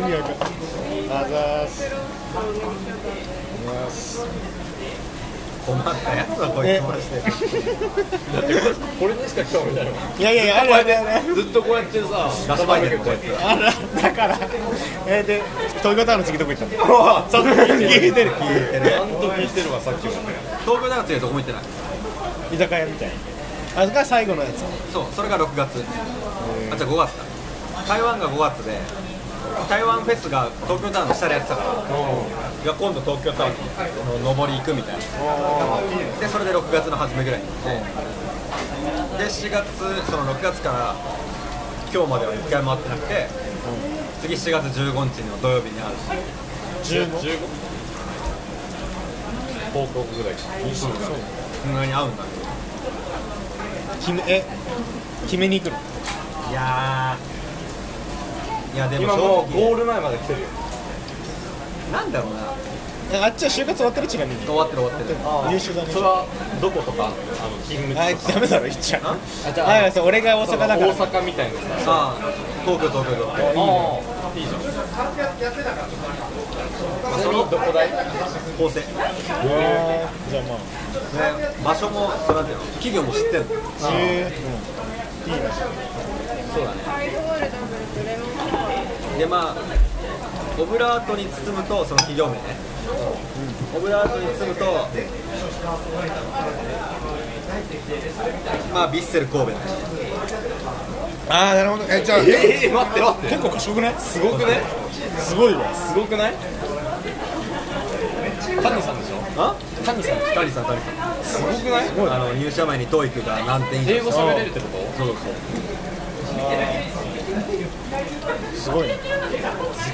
味わかんないあざーす。あざーす。困ったやつだこいつマジでこれにしか興味ないもん。いやいやいやあるあるあるあるずっとこうやってさ出汁巻いてるこいつあらだから。えー、で東京タワーの次どこ行ったの？そう聞いてる聞いてる。ちゃんと聞いてるわさっきも。東京大学次はどこも行ってない。居酒屋みたいなあそれが最後のやつ。そうそれが6月。あじゃあ5月だ。台湾が5月で台湾フェスが東京タワーの下でやってたからいや今度東京タワーの上り行くみたいな。でそれで6月の初めぐらいに行って。で4月その6月から今日までは1回も会ってなくて、次4月15日の土曜日に会う。し15 15報告ぐらいかそんなに会うんだ決めえ？決めに行くの？いやーいやでも今もうゴール前まで来てるよ。なんだろうな。えあっちは就活終わってるちなみに終わってる終わってる。優秀だね。それはどことかあの勤務あ地とか。ダメだろ言っちゃうあ？あじゃああそう俺が大阪だから。大阪みたいなさ。ああ東京東京東京。ああいいじゃん。そのどこだい？構成じゃあまあ。場所もそのなんていう。の企業も知ってんの？へえうん。いいね。そうだねでまあオブラートに包むとその企業名ね、オブラートに包むとまあビッセル神戸だし。ああなるほど。えじゃあええ待って待って。結構賢くない？すごくね。すごいわ。すごくない？谷さんでしょ？あ？谷さん。タリさんタリさん。すごくない？あの入社前に TOEIC が何点以上。英語喋れるってこと？そうそうすごいね。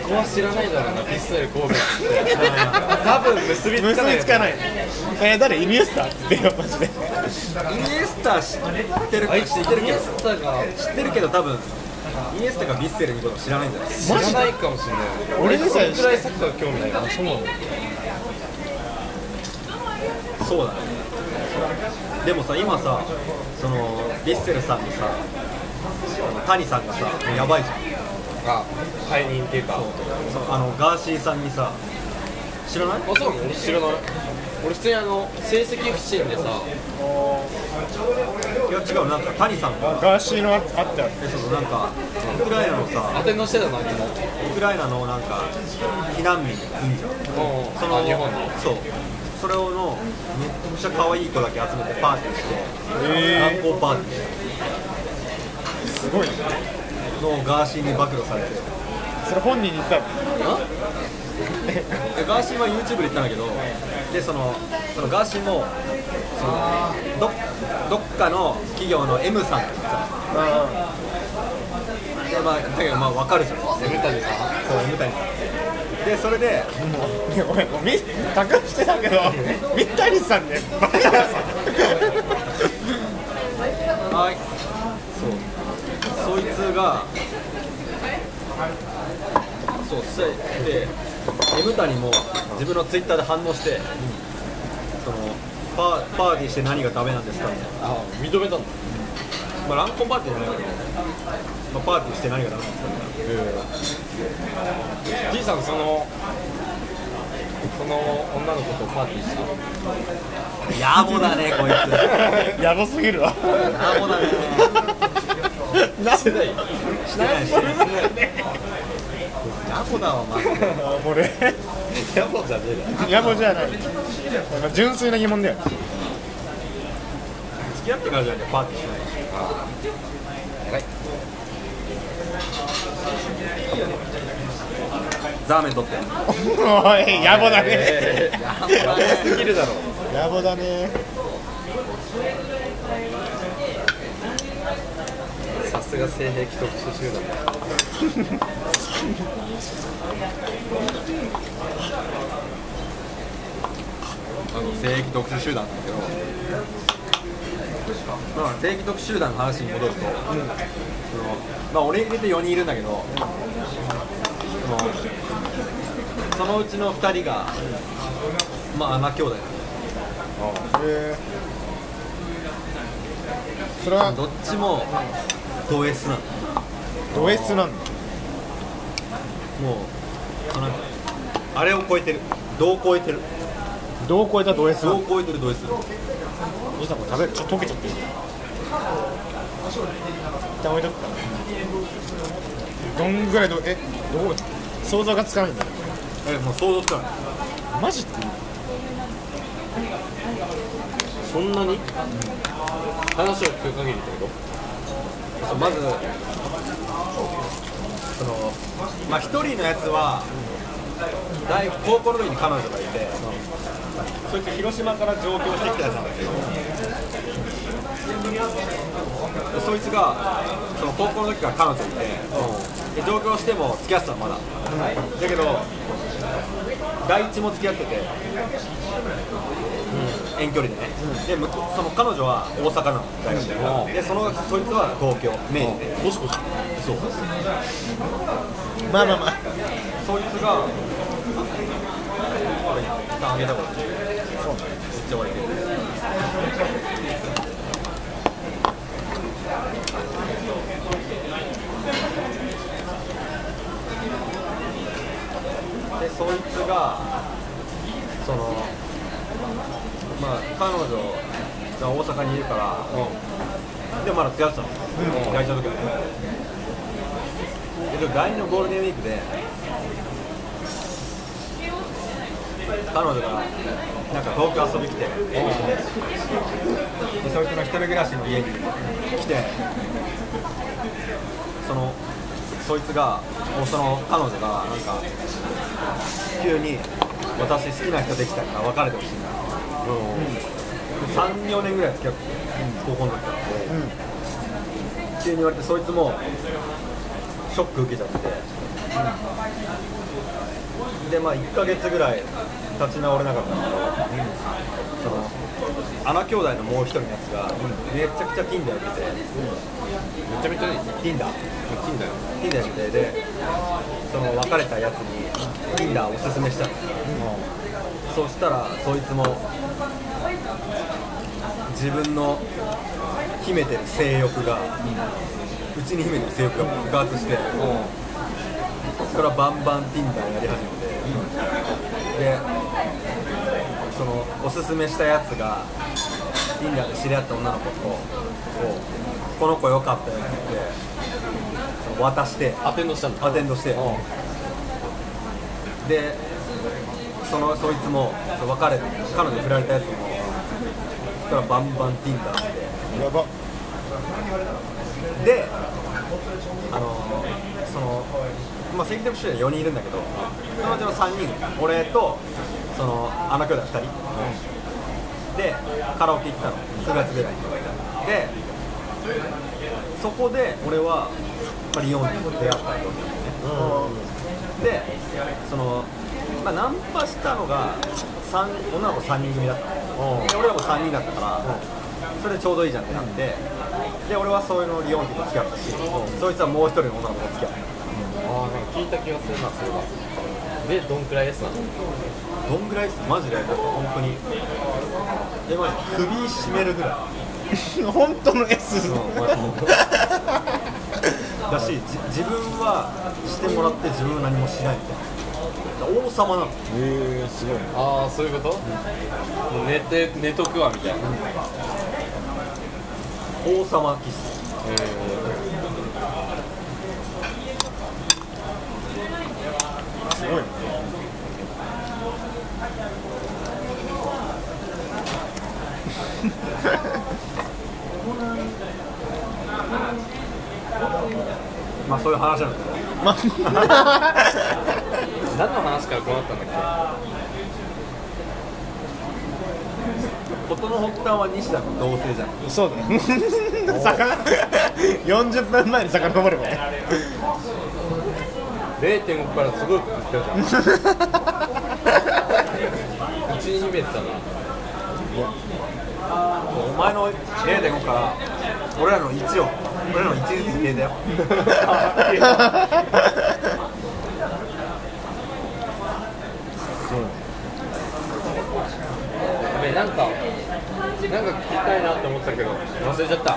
そこは知らないだろうなピッセル神戸って。多分結びつ結かないびつかない。え誰？イニエスタって言ってよマジで。イニエスタ知ってる知ってるけどイニエスタが知ってるけど多分イニエスタがビッセルのこと知らないんじゃない？知らないかもしれない。俺でさえそれくらいサッカー興味ないからそうなのそうだね。でもさ今さそのビッセルさんのさあの谷さんがさやばいじゃんあ解任っていうかそう。あのガーシーさんにさ知らない？あそうなの？俺知らない。俺普通にあの成績不振でさ。いや違うなんか谷さん。がガーシーのああったよ。えそのなんかウクライナのさアテンドしてたのあいつも。ウクライナのなんか避難民いるじゃんそのあ日本に。そう。それをのめっちゃ可愛い子だけ集めてパーティーしてえ観光パーティーして。ー、すごい。ねのガーシーに暴露されてそれ本人に言ったの？え？ガーシーは YouTube で言ったんだけどでそのそのガーシーもそのどどっかの企業の M さんってさ。でまあだけどまあ分かるじゃん。そうエムタニさん？M 谷さん。でそれで隠してたけど 三谷さんねバカだはい。そうそいつがそうそしてで M 谷も自分のツイッターで反応して、そのパーパーティーして何がダメなんですか？みたいなあ認めたの？まあ、ランコンパーティーじゃないけど、まあ、パーティーして何がダメなんですか？みたいなじいさんそのその女の子とパーティーした野暮だねこいつ。やばすぎるわ。野暮だねなんでしてない。してない。野暮だわマジであこれやぼじゃねえ野暮じゃない。純粋な疑問だよ付き合ってからじゃなきゃパーティーしない。しザーメン取っておい。野暮だね野暮だねすぎるだろ野暮だねすが性癖特殊集団。だあの正規特殊集団なんだけど、まあ、正規特殊集団の話に戻ると、そのまあ、俺入れて4人いるんだけど、そのそのうちの2人が、まあ、穴兄弟え。それはどっちもド S なのド S なんだもうあなんかあれを超えてる。どう超えてる。どう超えたド S などのう超えてるド S おじさんこれ食べるちょっと溶けちゃっていい一旦置いとくか。らどんぐらいどえどう想像がつかないんだ。えもう想像つかない。マジって？そんなに？話を聞く限りってこと？そうまずそのまあ一人のやつは大高校の時に彼女がいて、そいつ広島から上京してきたやつなんだけど。そいつがその高校の時から彼女いてで上京しても付き合ってたのまだ、だけど第一も付き合ってて、遠距離でね、で向こうその彼女は大阪なの大学で、でそのそいつは東京明治で、ゴシゴシそう。まあまあまあ。そいつがあげたことないめっちゃ割れてる。でそいつがそのまあ彼女が大阪にいるから、でまだ付き合ってたの、大事な時はねででも第二のゴールデンウィークで彼女がなんか東京遊び来て、でそいつの一人暮らしの家に来てそのそいつがもうその彼女がなんか急に私好きな人できたから別れてほしいんだ、34年ぐらい付き合ってて、高校の時。から、急に言われてそいつもショック受けちゃって、でまあ1ヶ月ぐらい立ち直れなかったんだけど、その穴兄弟のもう一人のやつが、めちゃくちゃ Tinder 受けて、めちゃめちゃい。い Tinder 金だよ Tinder やってでその別れたやつに Tinder おすすめしたの、そしたらそいつも自分の秘めてる性欲がうちに秘めてる性欲が爆発してそこからバンバン Tinder やり始めてでそのおすすめしたやつが Tinder で知り合った女の子とこの子良かったよって言って渡してアテンドしたんだアテンドしてでそのそいつも別れ彼女に振られたやつもそしたらバンバン Tinder して。やば。であのそのまあ正規的主演4人いるんだけどそのうちの3人俺とその穴兄弟2人、でカラオケ行ったの。9月ぐらいに。でそこで俺は、まあ、リオンに出会ったわけよね、でその、まあ、ナンパしたのが三女の子3人組だったの、で俺らも3人だったから、それでちょうどいいじゃんってなって、で俺はそういうのリオンティと付き合ったし、そいつはもう一人の女の子と付き合った。ああなんか聞いた気がするなそれはでどんくらい S なのどんぐらいっす？マジで？だって本当に。えマジ？首絞めるぐらい。本当の S だしじ自分はしてもらって自分は何もしないみたいな王様なの。えー、すごい。ああそういうこと、もう寝て寝とくわみたいな、王様キス。すごい。まあそういう話なんだ。けどまあ何の話からこうなったんだっ事の発端は西田の同棲じゃん。そうだね。さか40分前に遡ればねけ0.5からすごいって言ったじゃん。うちに秘めてたな。お前の0.5から俺らの1を俺らの1ずつ計だよ やべなんかなんか聞きたいなって思ったけど忘れちゃった。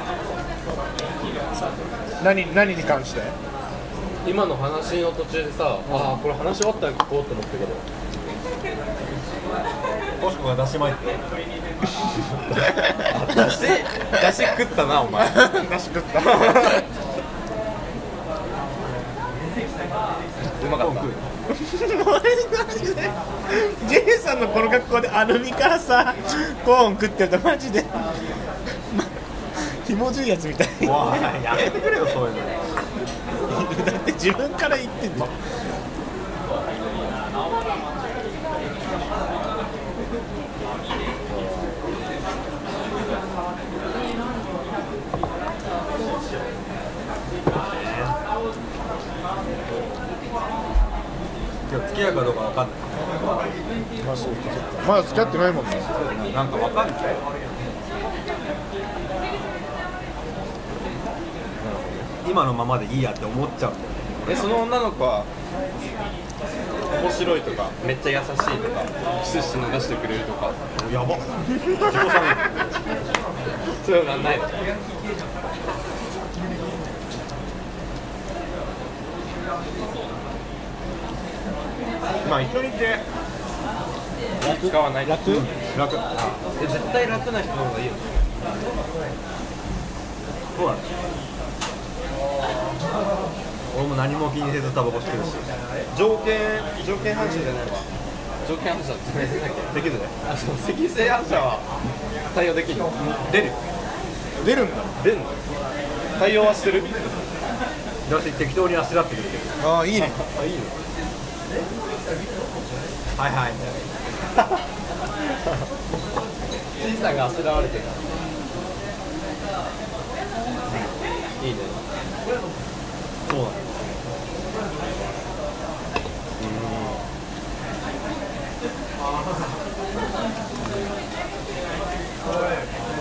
何何に関して？今の話の途中でさ、ああこれ話終わったら聞こうと思ったけど。トシコが出しまいって出し出し食ったなお前。出し食った。うまかった。マジで。ジェイさんのこの格好でアルミからさコーン食ってるとマジで。まひもじいやつみたい。やめてくれよそういうの。だって自分から言ってんじ付き合うかどうかわかんない。まあそうかそうか。まだ付き合ってないもんね。なんかわかんない。今のままでいいやって思っちゃう。んだよねえその女の子は面白いとかめっちゃ優しいとかキスして流してくれるとか。やば。そういうのはないまあ一緒にいて使わない楽？楽。え絶対楽な人の方がいいよそうだね。俺も何も気にせずタバコ吸ってるし。条件条件反射じゃないわ。条件反射できるね。あそう赤性反射は。対応できるの？出る。よ出るんだ。出んの？対応はしてる。だし適当にあしらってくれてるああいいね。あいいの？はいはい。じいさんがあしらわれてる。いいね。そうだね。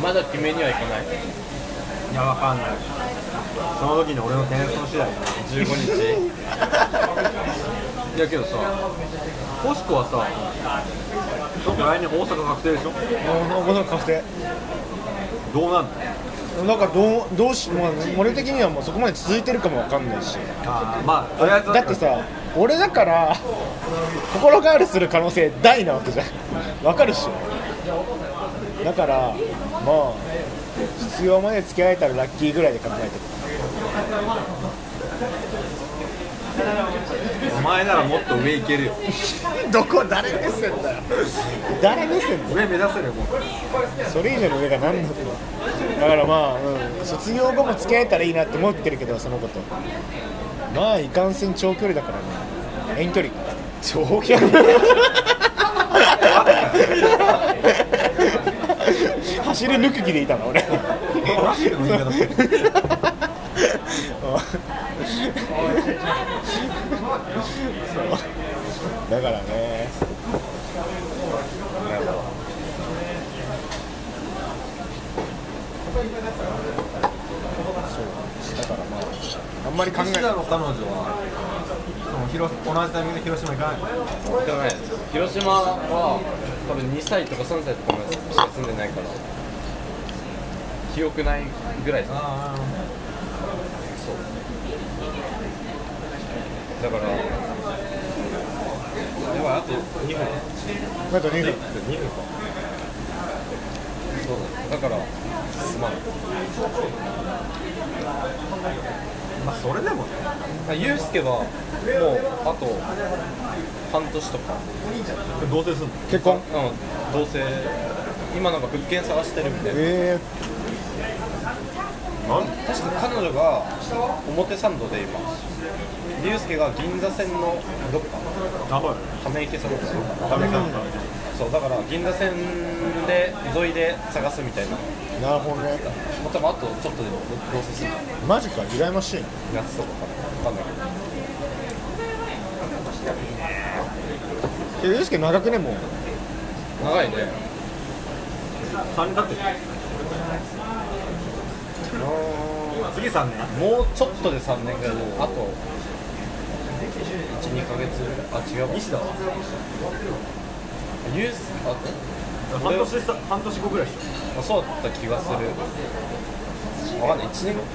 まだ決めにはいかない。いやわかんない。その時に俺のテンション次第だね。15日 いやけどさコシコはさ来年大阪確定でしょ？ああ確定。どうなんの？なんかどうどうし、まあ、俺的にはもうそこまで続いてるかもわかんないし。あーまあとりあえずだってさ俺だから心変わりする可能性大なわけじゃん。わかるしだからまあ必要まで付き合えたらラッキーぐらいで考えてるお前ならもっと上行けるよ。どこ誰目線だよ。誰目線だよ。上目指せるよもうそれ以上の上が何だとだからまあ、うん、卒業後も付き合えたらいいなって思ってるけどそのこと。まあいかんせん長距離だからね。遠距離。長距離。走り抜く気でいたの俺そう。だからね。なるほどそう。だからまああんまり考え西田の彼女はその広同じタイミングで広島行かないのでもね広島は多分2歳とか3歳とかまでしか住んでないから記憶ないぐらいそうあだからやばいあと2分。あと2分2分か。そうだ。だからすまん。あまあそれでもね。あゆうすけはもうあと半年とか。同棲すんの？結婚？うん。同棲。今なんか物件探してるみたいな。えなん？確か彼女が表参道で今ゆうすけが銀座線のどっかため池線とかダメかそうだから銀座線で沿いで探すみたいななるほどねう多分あとちょっとで同棲するマジか羨ましいね夏とかかな分かんないけえゆうすけ長くねもうど長いね3年経ってる次3年。もうちょっとで3年ぐらい。あと12ヶ月あ違う西田はユースあ半年さ半年後ぐらい。でしょあそうだった気がする。わかんない。1年後わ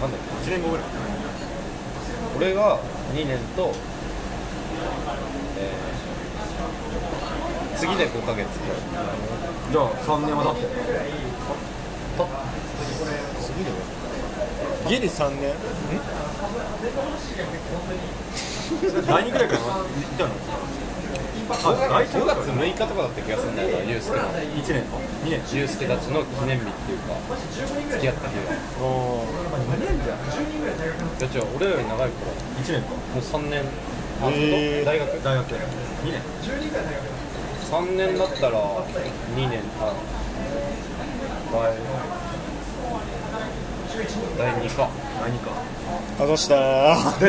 かんない。1年後ぐらい。俺が2年と、えー次で5ヶ月。じゃあ3年は経って。る次でギリ3年？第2ぐらいからいたの？あ第5月6日とかだった気がするんだよなユースケの。1年か。2年。ユースケたちの記念日っていうか付き合った日がお2年じゃん。いや違う俺より長いか。らも1年。かう3年あ、へー大学？大学。2年。3年だったら2年あ第第2か第2かあどうしたー